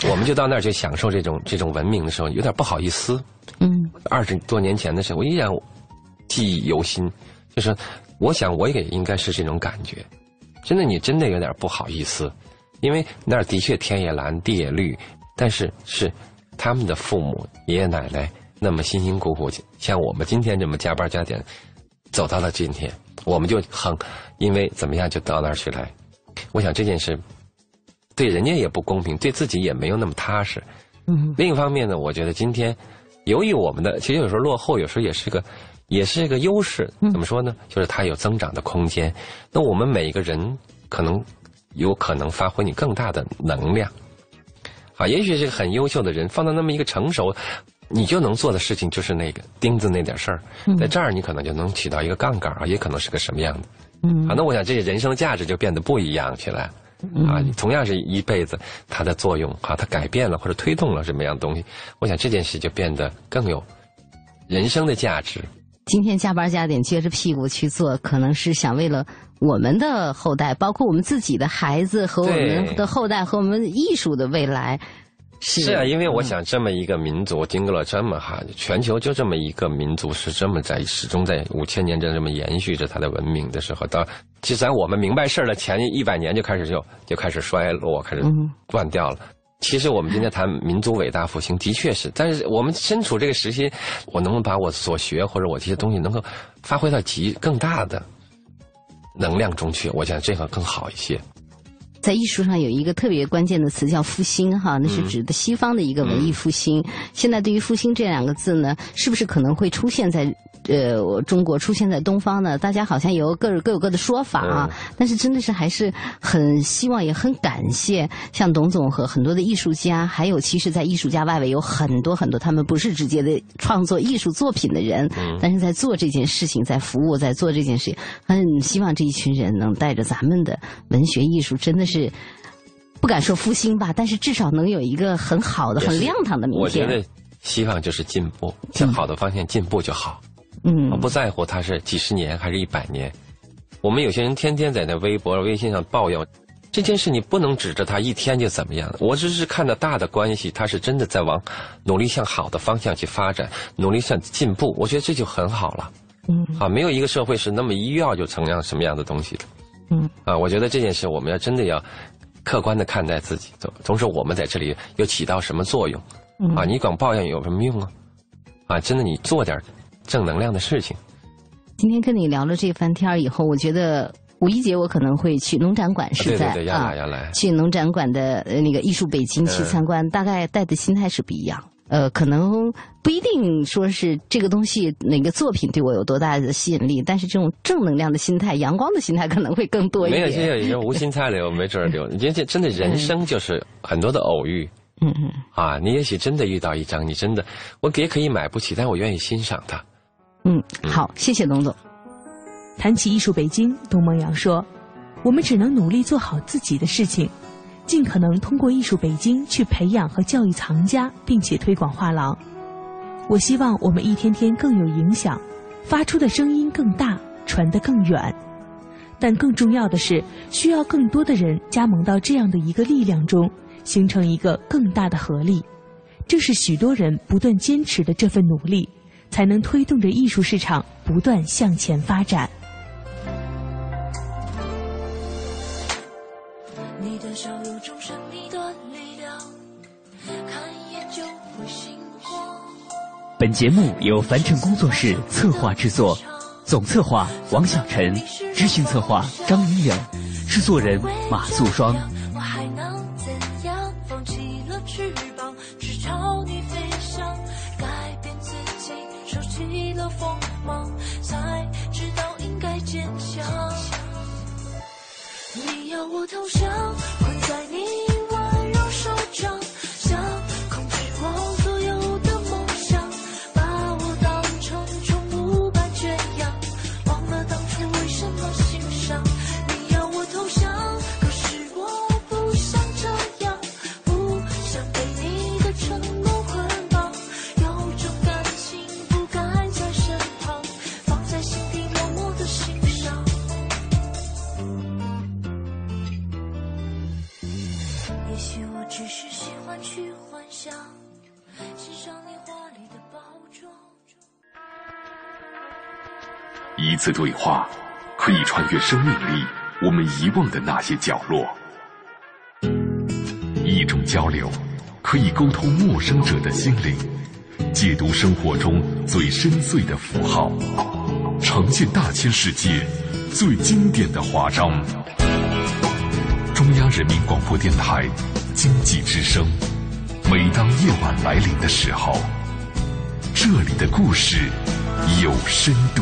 我们就到那儿去享受这种这种文明的时候，有点不好意思。嗯，二十多年前的时候，我依然记忆犹新。就是我想，我也应该是这种感觉。真的，你真的有点不好意思，因为那儿的确天也蓝，地也绿，但是是他们的父母爷爷奶奶那么辛辛苦苦，像我们今天这么加班加点走到了今天，我们就很因为怎么样就到那儿去来。我想这件事。对人家也不公平，对自己也没有那么踏实。嗯。另一方面呢，我觉得今天，由于我们的其实有时候落后，有时候也是个，也是一个优势。怎么说呢？就是它有增长的空间。那我们每一个人可能有可能发挥你更大的能量。啊，也许是个很优秀的人放到那么一个成熟，你就能做的事情就是那个钉子那点事儿。在这儿你可能就能起到一个杠杆啊，也可能是个什么样的。嗯。好，那我想这些人生价值就变得不一样起来。啊，同样是一辈子，它的作用啊，它改变了或者推动了什么样的东西？我想这件事就变得更有人生的价值。今天加班加点撅着屁股去做，可能是想为了我们的后代，包括我们自己的孩子和我们的后代和我们艺术的未来。是啊，因为我想这么一个民族，经过了这么哈，全球就这么一个民族是这么在始终在五千年这这么延续着它的文明的时候，到其实在我们明白事儿的前一百年就开始就就开始衰落，开始断掉了。其实我们今天谈民族伟大复兴，的确是，但是我们身处这个时期，我能不能把我所学或者我这些东西能够发挥到极更大的能量中去？我想这个更好一些。在艺术上有一个特别关键的词叫复兴，哈，那是指的西方的一个文艺复兴。现在对于复兴这两个字呢，是不是可能会出现在？呃，中国出现在东方呢，大家好像有各各有各的说法啊。但是真的是还是很希望，也很感谢像董总和很多的艺术家，还有其实，在艺术家外围有很多很多他们不是直接的创作艺术作品的人，但是在做这件事情，在服务，在做这件事情，很希望这一群人能带着咱们的文学艺术，真的是不敢说复兴吧，但是至少能有一个很好的、很亮堂的明天。我觉得希望就是进步，向好的方向进步就好。嗯，我不在乎它是几十年还是一百年。我们有些人天天在那微博、微信上抱怨这件事，你不能指着他一天就怎么样。我只是看到大的关系，他是真的在往努力向好的方向去发展，努力向进步。我觉得这就很好了。嗯，啊，没有一个社会是那么一要就成样什么样的东西的。嗯，啊，我觉得这件事我们要真的要客观的看待自己，同时我们在这里又起到什么作用？啊，你光抱怨有什么用啊？啊，真的你做点。正能量的事情。今天跟你聊了这番天儿以后，我觉得五一节我可能会去农展馆，是在啊，去农展馆的那个艺术北京去参观，大概带的心态是不一样。呃，可能不一定说是这个东西哪个作品对我有多大的吸引力，但是这种正能量的心态、阳光的心态可能会更多一点。没有，现在已经无心插柳，没准儿柳。你这真的人生就是很多的偶遇。嗯嗯。啊，你也许真的遇到一张，你真的我也可以买不起，但我愿意欣赏它。嗯，好，谢谢董总。谈起艺术北京，董梦阳说：“我们只能努力做好自己的事情，尽可能通过艺术北京去培养和教育藏家，并且推广画廊。我希望我们一天天更有影响，发出的声音更大，传得更远。但更重要的是，需要更多的人加盟到这样的一个力量中，形成一个更大的合力。这是许多人不断坚持的这份努力。”才能推动着艺术市场不断向前发展。本节目由凡尘工作室策划制作，总策划王小晨，执行策划张云远，制作人马素双。要我投降，一次对话，可以穿越生命里我们遗忘的那些角落；一种交流，可以沟通陌生者的心灵，解读生活中最深邃的符号，呈现大千世界最经典的华章。中央人民广播电台经济之声，每当夜晚来临的时候，这里的故事有深度。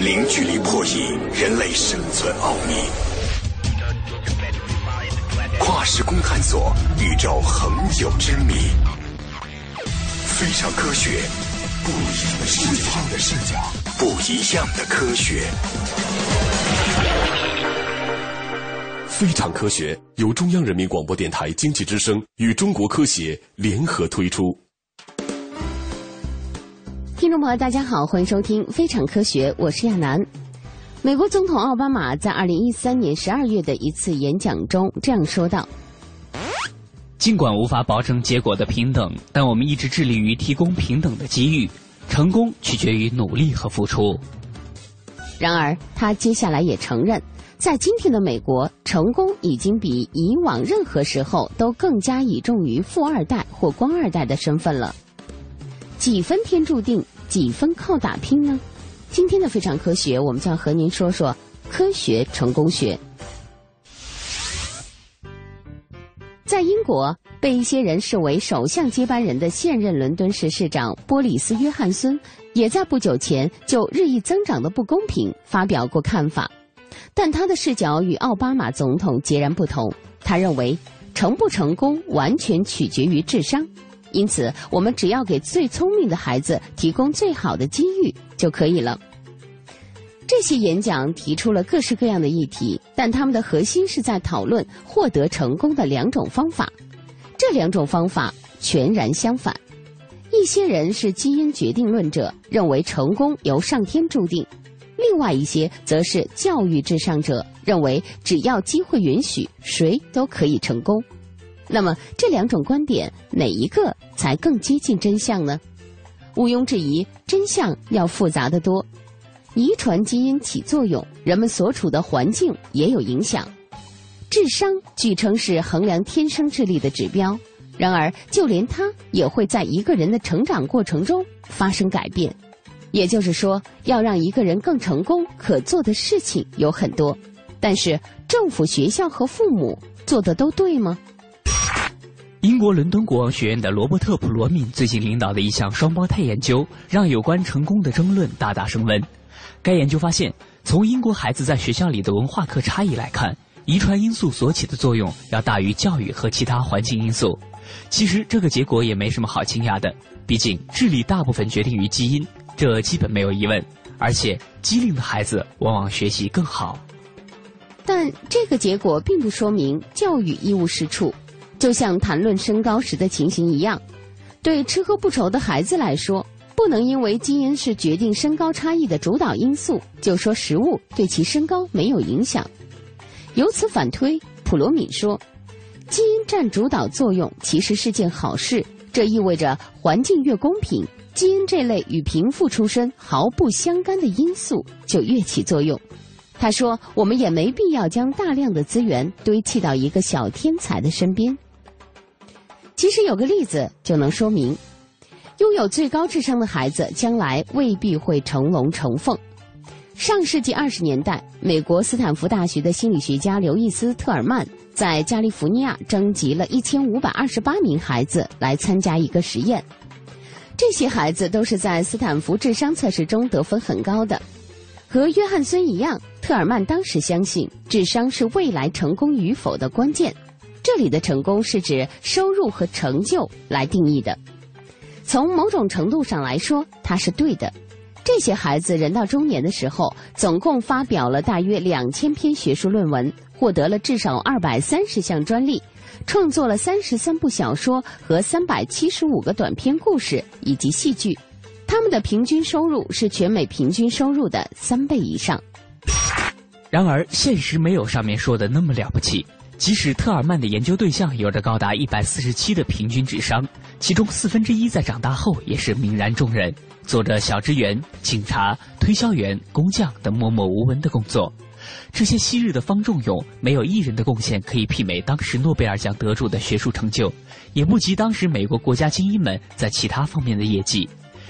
零距离破译人类生存奥秘，跨时空探索宇宙恒久之谜，非常科学。不一样的视角，不一样的科学。非常科学由中央人民广播电台经济之声与中国科协联合推出。听众朋友，大家好，欢迎收听《非常科学》，我是亚楠。美国总统奥巴马在二零一三年十二月的一次演讲中这样说道。尽管无法保证结果的平等，但我们一直致力于提供平等的机遇。成功取决于努力和付出。然而，他接下来也承认，在今天的美国，成功已经比以往任何时候都更加倚重于富二代或官二代的身份了。几分天注定，几分靠打拼呢？今天的非常科学，我们将和您说说科学成功学。在英国，被一些人视为首相接班人的现任伦敦市市长波里斯·约翰孙，也在不久前就日益增长的不公平发表过看法，但他的视角与奥巴马总统截然不同。他认为，成不成功完全取决于智商，因此我们只要给最聪明的孩子提供最好的机遇就可以了。这些演讲提出了各式各样的议题，但他们的核心是在讨论获得成功的两种方法。这两种方法全然相反。一些人是基因决定论者，认为成功由上天注定；另外一些则是教育至上者，认为只要机会允许，谁都可以成功。那么，这两种观点哪一个才更接近真相呢？毋庸置疑，真相要复杂的多。遗传基因起作用，人们所处的环境也有影响。智商据称是衡量天生智力的指标，然而就连它也会在一个人的成长过程中发生改变。也就是说，要让一个人更成功，可做的事情有很多。但是，政府、学校和父母做的都对吗？英国伦敦国王学院的罗伯特·普罗敏最近领导的一项双胞胎研究，让有关成功的争论大大升温。该研究发现，从英国孩子在学校里的文化课差异来看，遗传因素所起的作用要大于教育和其他环境因素。其实这个结果也没什么好惊讶的，毕竟智力大部分决定于基因，这基本没有疑问。而且机灵的孩子往往学习更好。但这个结果并不说明教育一无是处，就像谈论身高时的情形一样，对吃喝不愁的孩子来说。不能因为基因是决定身高差异的主导因素，就说食物对其身高没有影响。由此反推，普罗米说，基因占主导作用其实是件好事。这意味着环境越公平，基因这类与贫富出身毫不相干的因素就越起作用。他说，我们也没必要将大量的资源堆砌到一个小天才的身边。其实有个例子就能说明。拥有最高智商的孩子，将来未必会成龙成凤。上世纪二十年代，美国斯坦福大学的心理学家刘易斯·特尔曼在加利福尼亚征集了一千五百二十八名孩子来参加一个实验。这些孩子都是在斯坦福智商测试中得分很高的。和约翰孙一样，特尔曼当时相信智商是未来成功与否的关键。这里的成功是指收入和成就来定义的。从某种程度上来说，他是对的。这些孩子人到中年的时候，总共发表了大约两千篇学术论文，获得了至少二百三十项专利，创作了三十三部小说和三百七十五个短篇故事以及戏剧。他们的平均收入是全美平均收入的三倍以上。然而，现实没有上面说的那么了不起。即使特尔曼的研究对象有着高达一百四十七的平均智商，其中四分之一在长大后也是泯然众人，做着小职员、警察、推销员、工匠等默默无闻的工作。这些昔日的方仲永，没有一人的贡献可以媲美当时诺贝尔奖得主的学术成就，也不及当时美国国家精英们在其他方面的业绩。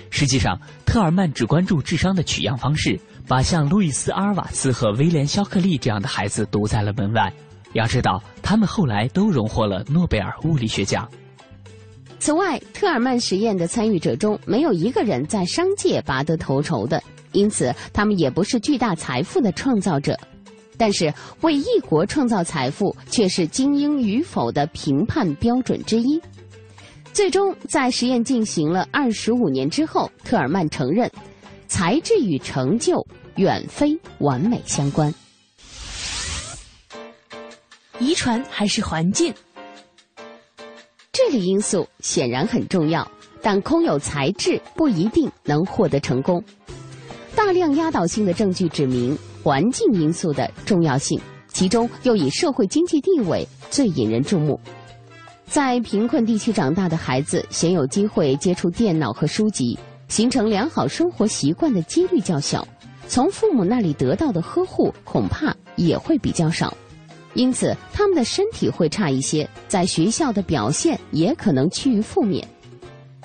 实际上，特尔曼只关注智商的取样方式，把像路易斯·阿尔瓦茨和威廉·肖克利这样的孩子堵在了门外。要知道，他们后来都荣获了诺贝尔物理学奖。此外，特尔曼实验的参与者中没有一个人在商界拔得头筹的，因此他们也不是巨大财富的创造者。但是，为一国创造财富却是精英与否的评判标准之一。最终，在实验进行了二十五年之后，特尔曼承认，才智与成就远非完美相关。遗传还是环境？这个因素显然很重要，但空有才智不一定能获得成功。大量压倒性的证据指明环境因素的重要性，其中又以社会经济地位最引人注目。在贫困地区长大的孩子，鲜有机会接触电脑和书籍，形成良好生活习惯的几率较小，从父母那里得到的呵护恐怕也会比较少。因此，他们的身体会差一些，在学校的表现也可能趋于负面。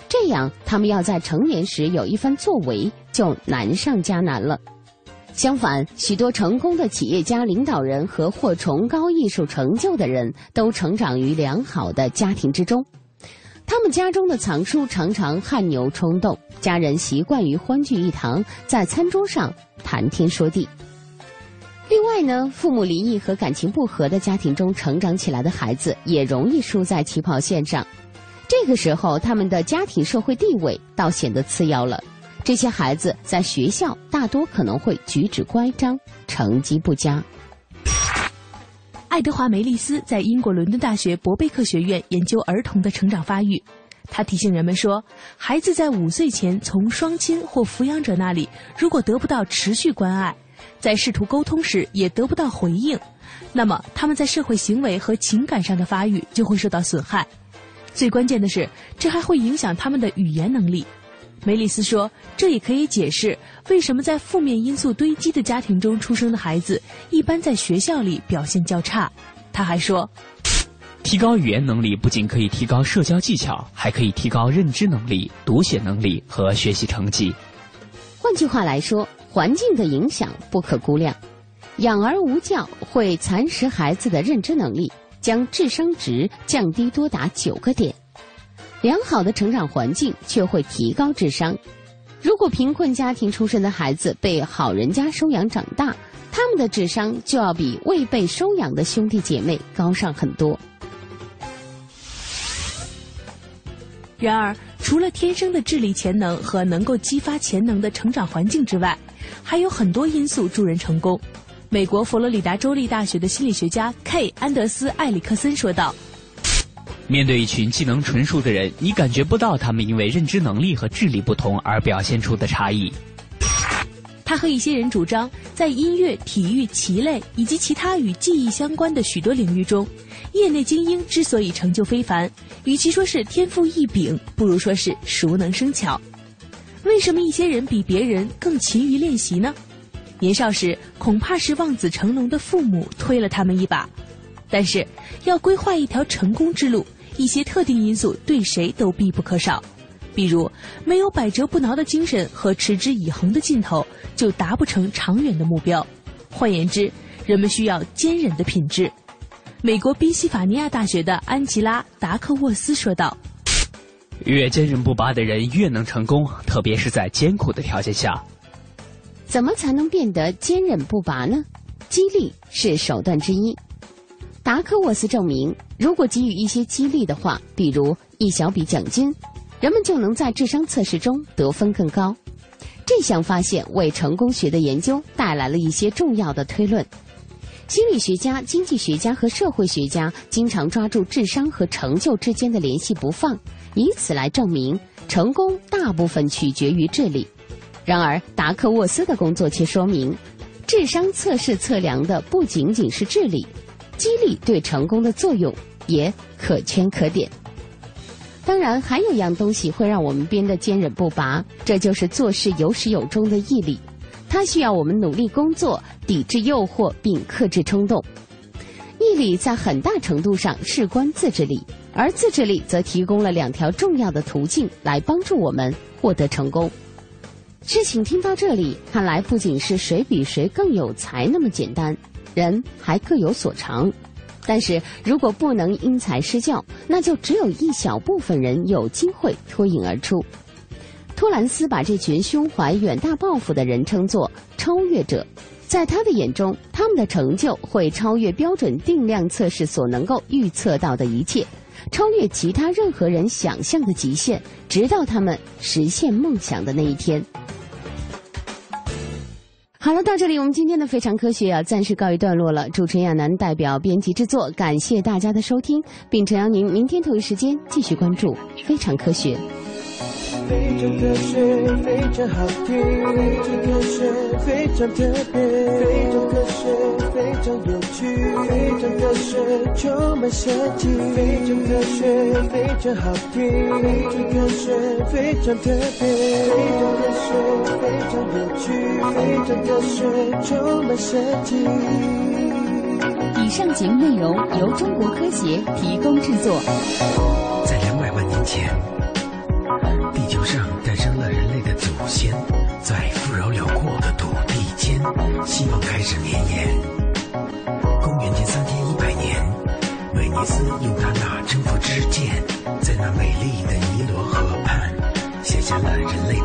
这样，他们要在成年时有一番作为，就难上加难了。相反，许多成功的企业家、领导人和获崇高艺术成就的人都成长于良好的家庭之中。他们家中的藏书常常汗牛充栋，家人习惯于欢聚一堂，在餐桌上谈天说地。另外呢，父母离异和感情不和的家庭中成长起来的孩子，也容易输在起跑线上。这个时候，他们的家庭社会地位倒显得次要了。这些孩子在学校大多可能会举止乖张，成绩不佳。爱德华·梅利斯在英国伦敦大学伯贝克学院研究儿童的成长发育，他提醒人们说，孩子在五岁前从双亲或抚养者那里，如果得不到持续关爱。在试图沟通时也得不到回应，那么他们在社会行为和情感上的发育就会受到损害。最关键的是，这还会影响他们的语言能力。梅里斯说，这也可以解释为什么在负面因素堆积的家庭中出生的孩子，一般在学校里表现较差。他还说，提高语言能力不仅可以提高社交技巧，还可以提高认知能力、读写能力和学习成绩。换句话来说。环境的影响不可估量，养儿无教会蚕食孩子的认知能力，将智商值降低多达九个点；良好的成长环境却会提高智商。如果贫困家庭出身的孩子被好人家收养长大，他们的智商就要比未被收养的兄弟姐妹高上很多。然而，除了天生的智力潜能和能够激发潜能的成长环境之外，还有很多因素助人成功。美国佛罗里达州立大学的心理学家 K. 安德斯·艾里克森说道：“面对一群技能纯熟的人，你感觉不到他们因为认知能力和智力不同而表现出的差异。”他和一些人主张，在音乐、体育、棋类以及其他与记忆相关的许多领域中，业内精英之所以成就非凡，与其说是天赋异禀，不如说是熟能生巧。为什么一些人比别人更勤于练习呢？年少时恐怕是望子成龙的父母推了他们一把，但是要规划一条成功之路，一些特定因素对谁都必不可少。比如，没有百折不挠的精神和持之以恒的劲头，就达不成长远的目标。换言之，人们需要坚韧的品质。美国宾夕法尼亚大学的安吉拉·达克沃斯说道。越坚韧不拔的人越能成功，特别是在艰苦的条件下。怎么才能变得坚韧不拔呢？激励是手段之一。达克沃斯证明，如果给予一些激励的话，比如一小笔奖金，人们就能在智商测试中得分更高。这项发现为成功学的研究带来了一些重要的推论。心理学家、经济学家和社会学家经常抓住智商和成就之间的联系不放。以此来证明成功大部分取决于智力，然而达克沃斯的工作却说明，智商测试测量的不仅仅是智力，激励对成功的作用也可圈可点。当然，还有一样东西会让我们变得坚韧不拔，这就是做事有始有终的毅力。它需要我们努力工作，抵制诱惑，并克制冲动。毅力在很大程度上事关自制力，而自制力则提供了两条重要的途径来帮助我们获得成功。事情听到这里，看来不仅是谁比谁更有才那么简单，人还各有所长。但是如果不能因材施教，那就只有一小部分人有机会脱颖而出。托兰斯把这群胸怀远大抱负的人称作超越者，在他的眼中，他们的成就会超越标准定量测试所能够预测到的一切，超越其他任何人想象的极限，直到他们实现梦想的那一天。好了，到这里我们今天的非常科学要暂时告一段落了。主持人亚楠代表编辑制作，感谢大家的收听，并诚邀您明天同一时间继续关注非常科学。非常科学，非常好听，非常科学，非常特别，非常科学，非常有趣，非常科学，充满设计，非常科学，非常好听，非常科学，非常特别，非常科学，非常有趣，非常科学，充满设计。以上节目内容由中国科协提供制作。在两百万年前。上诞生了人类的祖先，在富饶辽阔的土地间，希望开始绵延。公元前三千一百年，威尼斯用他那征服之剑，在那美丽的尼罗河畔，写下了人类